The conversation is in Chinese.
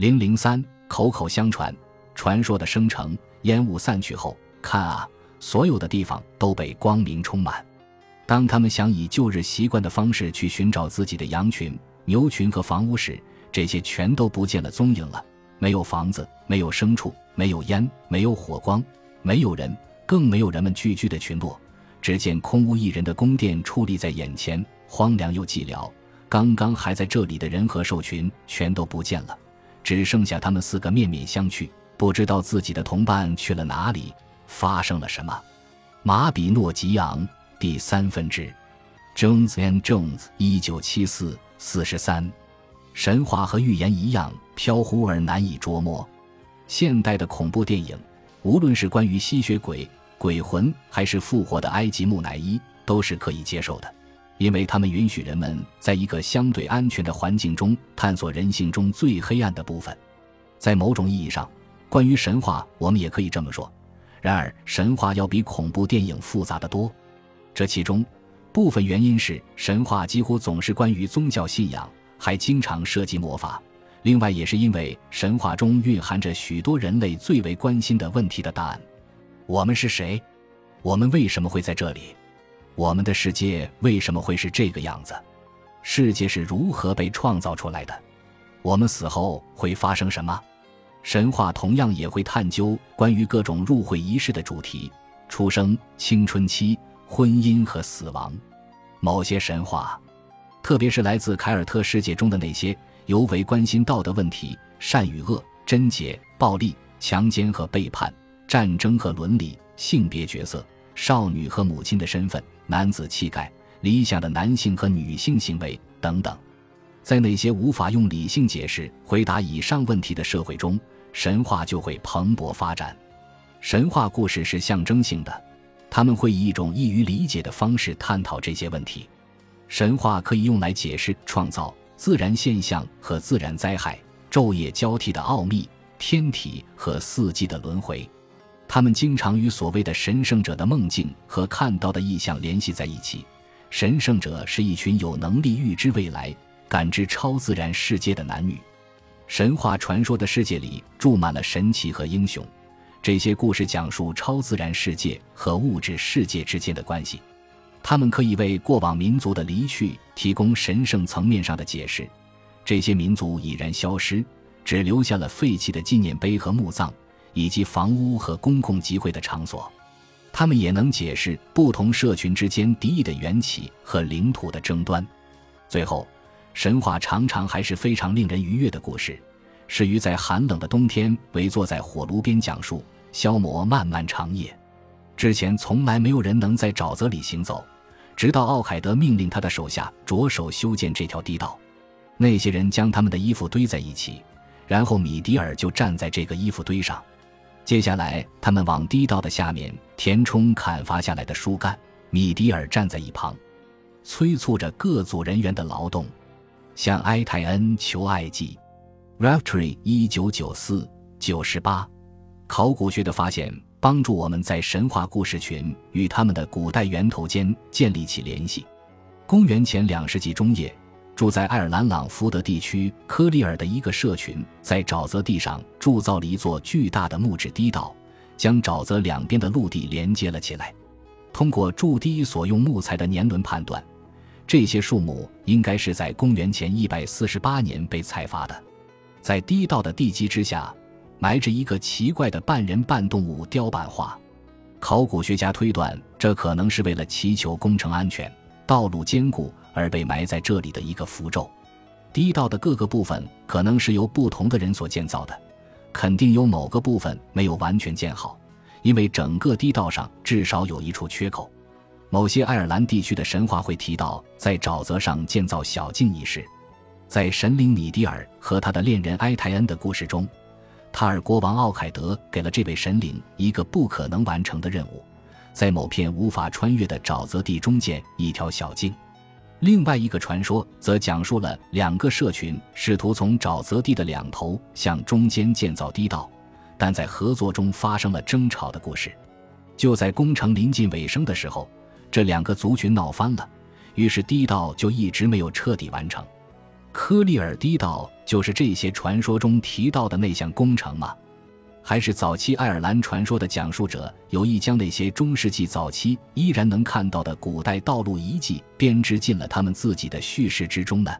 零零三，口口相传，传说的生成，烟雾散去后，看啊，所有的地方都被光明充满。当他们想以旧日习惯的方式去寻找自己的羊群、牛群和房屋时，这些全都不见了踪影了。没有房子，没有牲畜，没有烟，没有火光，没有人，更没有人们聚居的群落。只见空无一人的宫殿矗立在眼前，荒凉又寂寥。刚刚还在这里的人和兽群全都不见了，只剩下他们四个面面相觑，不知道自己的同伴去了哪里，发生了什么。马比诺吉昂。第三分之，Jones and Jones，一九七四四十三，神话和预言一样飘忽而难以捉摸。现代的恐怖电影，无论是关于吸血鬼、鬼魂，还是复活的埃及木乃伊，都是可以接受的，因为他们允许人们在一个相对安全的环境中探索人性中最黑暗的部分。在某种意义上，关于神话，我们也可以这么说。然而，神话要比恐怖电影复杂的多。这其中，部分原因是神话几乎总是关于宗教信仰，还经常涉及魔法。另外，也是因为神话中蕴含着许多人类最为关心的问题的答案：我们是谁？我们为什么会在这里？我们的世界为什么会是这个样子？世界是如何被创造出来的？我们死后会发生什么？神话同样也会探究关于各种入会仪式的主题：出生、青春期。婚姻和死亡，某些神话，特别是来自凯尔特世界中的那些尤为关心道德问题、善与恶、贞洁、暴力、强奸和背叛、战争和伦理、性别角色、少女和母亲的身份、男子气概、理想的男性和女性行为等等，在那些无法用理性解释回答以上问题的社会中，神话就会蓬勃发展。神话故事是象征性的。他们会以一种易于理解的方式探讨这些问题。神话可以用来解释创造、自然现象和自然灾害、昼夜交替的奥秘、天体和四季的轮回。他们经常与所谓的神圣者的梦境和看到的意象联系在一起。神圣者是一群有能力预知未来、感知超自然世界的男女。神话传说的世界里住满了神奇和英雄。这些故事讲述超自然世界和物质世界之间的关系，他们可以为过往民族的离去提供神圣层面上的解释。这些民族已然消失，只留下了废弃的纪念碑和墓葬，以及房屋和公共集会的场所。他们也能解释不同社群之间敌意的缘起和领土的争端。最后，神话常常还是非常令人愉悦的故事。适于在寒冷的冬天围坐在火炉边讲述，消磨漫漫长夜。之前从来没有人能在沼泽里行走，直到奥凯德命令他的手下着手修建这条地道。那些人将他们的衣服堆在一起，然后米迪尔就站在这个衣服堆上。接下来，他们往地道的下面填充砍伐下来的树干。米迪尔站在一旁，催促着各组人员的劳动，向埃泰恩求爱祭。Raftery 一九九四九十八，考古学的发现帮助我们在神话故事群与他们的古代源头间建立起联系。公元前两世纪中叶，住在爱尔兰朗福德地区科利尔的一个社群，在沼泽地上铸造了一座巨大的木质堤道，将沼泽两边的陆地连接了起来。通过筑堤所用木材的年轮判断，这些树木应该是在公元前一百四十八年被采伐的。在低道的地基之下，埋着一个奇怪的半人半动物雕版画。考古学家推断，这可能是为了祈求工程安全、道路坚固而被埋在这里的一个符咒。地道的各个部分可能是由不同的人所建造的，肯定有某个部分没有完全建好，因为整个地道上至少有一处缺口。某些爱尔兰地区的神话会提到在沼泽上建造小径一事。在神灵米迪尔和他的恋人埃泰恩的故事中，塔尔国王奥凯德给了这位神灵一个不可能完成的任务，在某片无法穿越的沼泽地中建一条小径。另外一个传说则讲述了两个社群试图从沼泽地的两头向中间建造堤道，但在合作中发生了争吵的故事。就在工程临近尾声的时候，这两个族群闹翻了，于是堤道就一直没有彻底完成。科利尔堤道就是这些传说中提到的那项工程吗？还是早期爱尔兰传说的讲述者有意将那些中世纪早期依然能看到的古代道路遗迹编织进了他们自己的叙事之中呢？